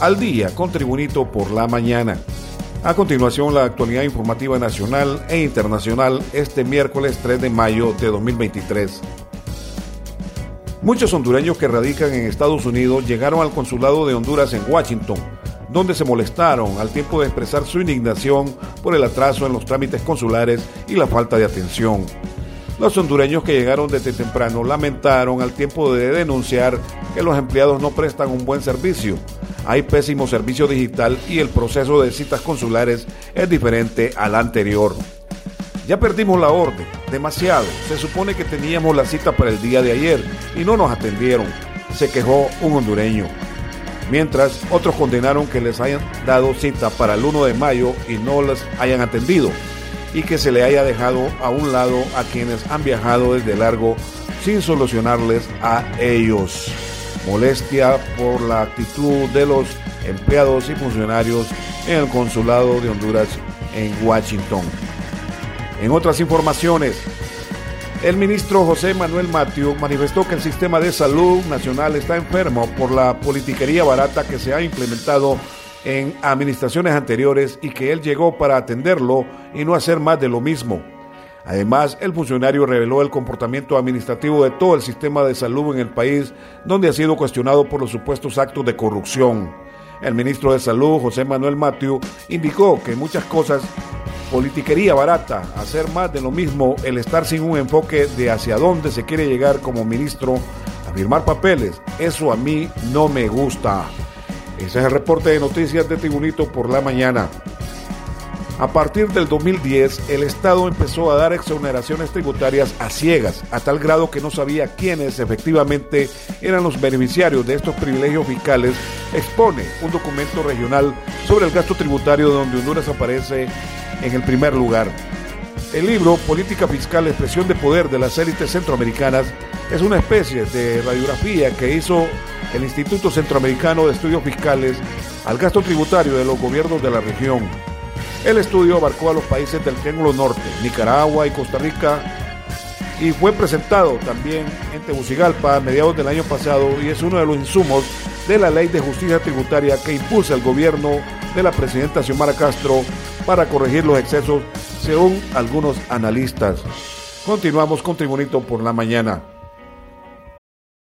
al día con Tribunito por la mañana. A continuación, la actualidad informativa nacional e internacional este miércoles 3 de mayo de 2023. Muchos hondureños que radican en Estados Unidos llegaron al consulado de Honduras en Washington, donde se molestaron al tiempo de expresar su indignación por el atraso en los trámites consulares y la falta de atención. Los hondureños que llegaron desde temprano lamentaron al tiempo de denunciar que los empleados no prestan un buen servicio, hay pésimo servicio digital y el proceso de citas consulares es diferente al anterior. Ya perdimos la orden, demasiado. Se supone que teníamos la cita para el día de ayer y no nos atendieron, se quejó un hondureño. Mientras otros condenaron que les hayan dado cita para el 1 de mayo y no les hayan atendido y que se le haya dejado a un lado a quienes han viajado desde largo sin solucionarles a ellos molestia por la actitud de los empleados y funcionarios en el consulado de Honduras en Washington. En otras informaciones, el ministro José Manuel Matthew manifestó que el sistema de salud nacional está enfermo por la politiquería barata que se ha implementado en administraciones anteriores y que él llegó para atenderlo y no hacer más de lo mismo. Además, el funcionario reveló el comportamiento administrativo de todo el sistema de salud en el país, donde ha sido cuestionado por los supuestos actos de corrupción. El ministro de Salud, José Manuel Matthew, indicó que muchas cosas, politiquería barata, hacer más de lo mismo, el estar sin un enfoque de hacia dónde se quiere llegar como ministro, a firmar papeles, eso a mí no me gusta. Ese es el reporte de noticias de Tribunito por la mañana. A partir del 2010, el Estado empezó a dar exoneraciones tributarias a ciegas, a tal grado que no sabía quiénes efectivamente eran los beneficiarios de estos privilegios fiscales, expone un documento regional sobre el gasto tributario donde Honduras aparece en el primer lugar. El libro Política Fiscal, Expresión de Poder de las Élites Centroamericanas es una especie de radiografía que hizo el Instituto Centroamericano de Estudios Fiscales al gasto tributario de los gobiernos de la región el estudio abarcó a los países del Triángulo Norte, Nicaragua y Costa Rica, y fue presentado también en Tegucigalpa a mediados del año pasado y es uno de los insumos de la Ley de Justicia Tributaria que impulsa el gobierno de la presidenta Xiomara Castro para corregir los excesos, según algunos analistas. Continuamos con Tribunito por la mañana.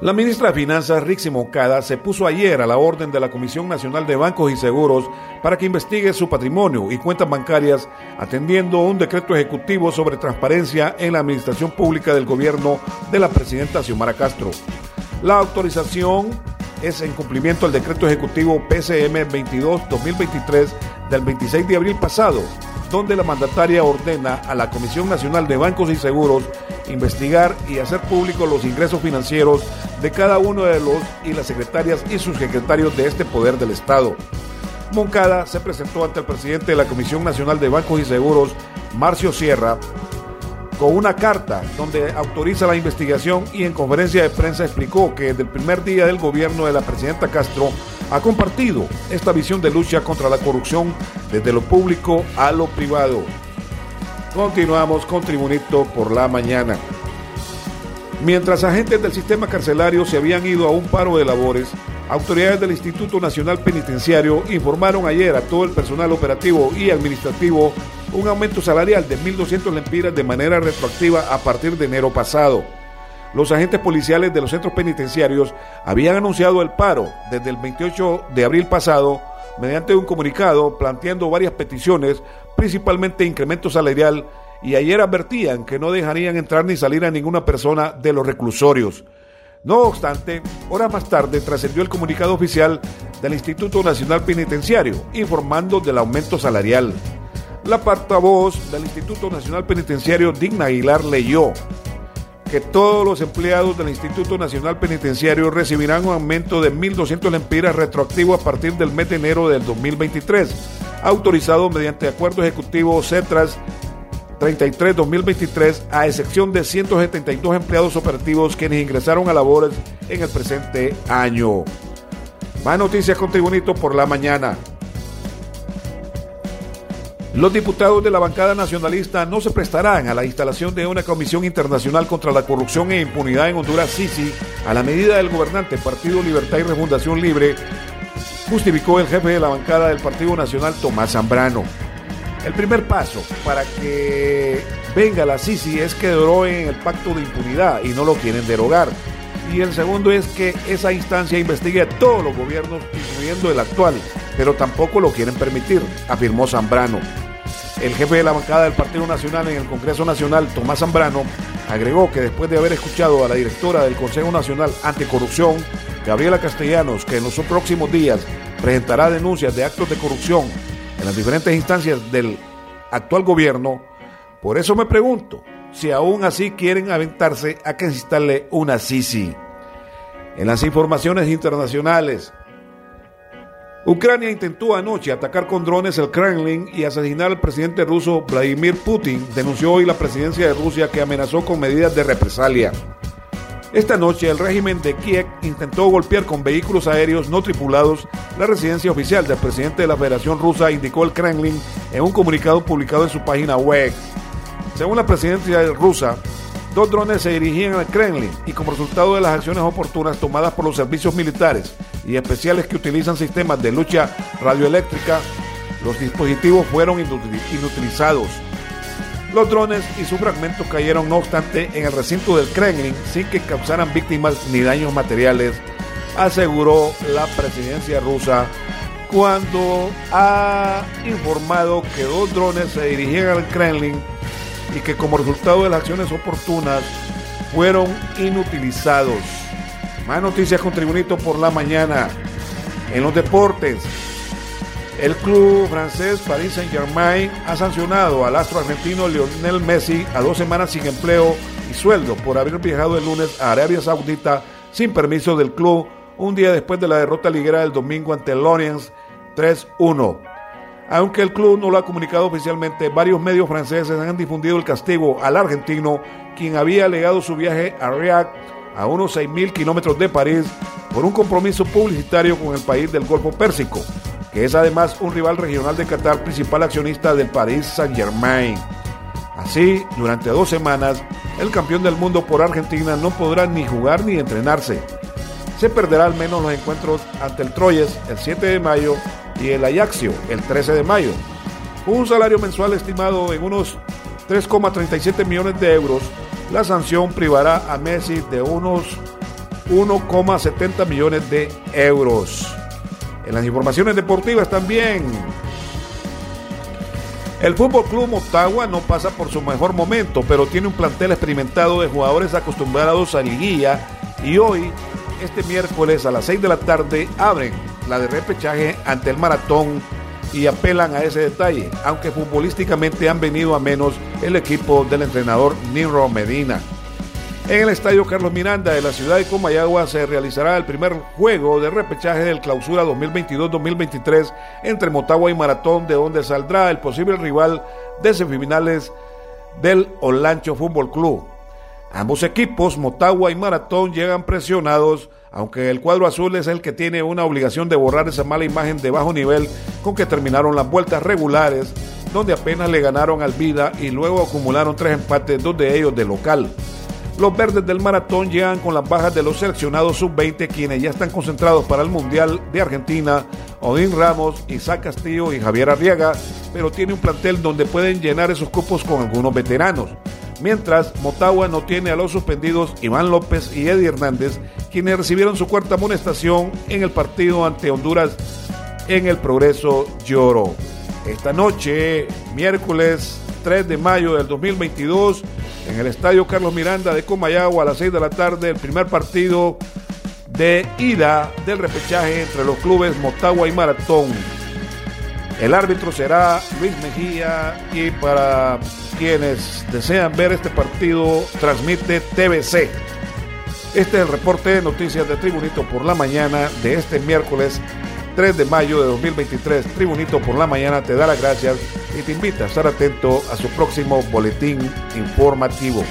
La ministra de Finanzas, Rixi Moncada, se puso ayer a la orden de la Comisión Nacional de Bancos y Seguros para que investigue su patrimonio y cuentas bancarias, atendiendo un decreto ejecutivo sobre transparencia en la administración pública del gobierno de la presidenta Xiomara Castro. La autorización es en cumplimiento al decreto ejecutivo PCM 22-2023 del 26 de abril pasado, donde la mandataria ordena a la Comisión Nacional de Bancos y Seguros investigar y hacer públicos los ingresos financieros de cada uno de los y las secretarias y sus secretarios de este poder del Estado. Moncada se presentó ante el presidente de la Comisión Nacional de Bancos y Seguros, Marcio Sierra, con una carta donde autoriza la investigación y en conferencia de prensa explicó que desde el primer día del gobierno de la presidenta Castro ha compartido esta visión de lucha contra la corrupción desde lo público a lo privado. Continuamos con Tribunito por la mañana. Mientras agentes del sistema carcelario se habían ido a un paro de labores, autoridades del Instituto Nacional Penitenciario informaron ayer a todo el personal operativo y administrativo un aumento salarial de 1.200 lempiras de manera retroactiva a partir de enero pasado. Los agentes policiales de los centros penitenciarios habían anunciado el paro desde el 28 de abril pasado mediante un comunicado planteando varias peticiones, principalmente incremento salarial, y ayer advertían que no dejarían entrar ni salir a ninguna persona de los reclusorios. No obstante, horas más tarde trascendió el comunicado oficial del Instituto Nacional Penitenciario, informando del aumento salarial. La portavoz del Instituto Nacional Penitenciario, Digna Aguilar, leyó que todos los empleados del Instituto Nacional Penitenciario recibirán un aumento de 1.200 lempiras retroactivo a partir del mes de enero del 2023, autorizado mediante acuerdo ejecutivo CETRAS 33-2023, a excepción de 172 empleados operativos quienes ingresaron a labores en el presente año. Más noticias con Tribunito por la mañana. Los diputados de la bancada nacionalista no se prestarán a la instalación de una comisión internacional contra la corrupción e impunidad en Honduras, Sisi, a la medida del gobernante Partido Libertad y Refundación Libre, justificó el jefe de la bancada del Partido Nacional, Tomás Zambrano. El primer paso para que venga la Sisi es que deroguen el pacto de impunidad y no lo quieren derogar. Y el segundo es que esa instancia investigue a todos los gobiernos, incluyendo el actual, pero tampoco lo quieren permitir, afirmó Zambrano. El jefe de la bancada del Partido Nacional en el Congreso Nacional, Tomás Zambrano, agregó que después de haber escuchado a la directora del Consejo Nacional Anticorrupción, Gabriela Castellanos, que en los próximos días presentará denuncias de actos de corrupción en las diferentes instancias del actual gobierno, por eso me pregunto si aún así quieren aventarse a que se instale una Sisi. En las informaciones internacionales, Ucrania intentó anoche atacar con drones el Kremlin y asesinar al presidente ruso Vladimir Putin, denunció hoy la presidencia de Rusia que amenazó con medidas de represalia. Esta noche el régimen de Kiev intentó golpear con vehículos aéreos no tripulados la residencia oficial del presidente de la Federación Rusa, indicó el Kremlin en un comunicado publicado en su página web. Según la presidencia rusa, Dos drones se dirigían al Kremlin y como resultado de las acciones oportunas tomadas por los servicios militares y especiales que utilizan sistemas de lucha radioeléctrica, los dispositivos fueron inutilizados. Los drones y sus fragmentos cayeron no obstante en el recinto del Kremlin sin que causaran víctimas ni daños materiales, aseguró la presidencia rusa cuando ha informado que dos drones se dirigían al Kremlin y que como resultado de las acciones oportunas fueron inutilizados. Más noticias con Tribunito por la mañana. En los deportes, el club francés Paris Saint-Germain ha sancionado al astro argentino Lionel Messi a dos semanas sin empleo y sueldo por haber viajado el lunes a Arabia Saudita sin permiso del club un día después de la derrota liguera del domingo ante el Lorient 3-1. Aunque el club no lo ha comunicado oficialmente, varios medios franceses han difundido el castigo al argentino, quien había alegado su viaje a Riyadh, a unos 6.000 kilómetros de París, por un compromiso publicitario con el país del Golfo Pérsico, que es además un rival regional de Qatar, principal accionista del Paris Saint-Germain. Así, durante dos semanas, el campeón del mundo por Argentina no podrá ni jugar ni entrenarse. Se perderá al menos los encuentros ante el Troyes el 7 de mayo y el Ajaxio el 13 de mayo. Un salario mensual estimado en unos 3,37 millones de euros, la sanción privará a Messi de unos 1,70 millones de euros. En las informaciones deportivas también. El Fútbol Club Motagua no pasa por su mejor momento, pero tiene un plantel experimentado de jugadores acostumbrados a liguilla y hoy, este miércoles a las 6 de la tarde, abren la de repechaje ante el maratón y apelan a ese detalle, aunque futbolísticamente han venido a menos el equipo del entrenador Niro Medina. En el estadio Carlos Miranda de la ciudad de Comayagua se realizará el primer juego de repechaje del clausura 2022-2023 entre Motagua y Maratón, de donde saldrá el posible rival de semifinales del Olancho Fútbol Club. Ambos equipos, Motagua y Maratón, llegan presionados aunque el cuadro azul es el que tiene una obligación de borrar esa mala imagen de bajo nivel con que terminaron las vueltas regulares, donde apenas le ganaron al Vida y luego acumularon tres empates, dos de ellos de local. Los verdes del maratón llegan con las bajas de los seleccionados sub-20 quienes ya están concentrados para el Mundial de Argentina, Odín Ramos, Isaac Castillo y Javier Arriaga, pero tiene un plantel donde pueden llenar esos cupos con algunos veteranos. Mientras, Motagua no tiene a los suspendidos Iván López y Eddie Hernández, quienes recibieron su cuarta amonestación en el partido ante Honduras en el Progreso Lloro. Esta noche, miércoles 3 de mayo del 2022, en el Estadio Carlos Miranda de Comayagua a las 6 de la tarde, el primer partido de ida del repechaje entre los clubes Motagua y Maratón. El árbitro será Luis Mejía y para quienes desean ver este partido transmite TVC. Este es el reporte de noticias de Tribunito por la mañana de este miércoles 3 de mayo de 2023. Tribunito por la mañana te da las gracias y te invita a estar atento a su próximo boletín informativo.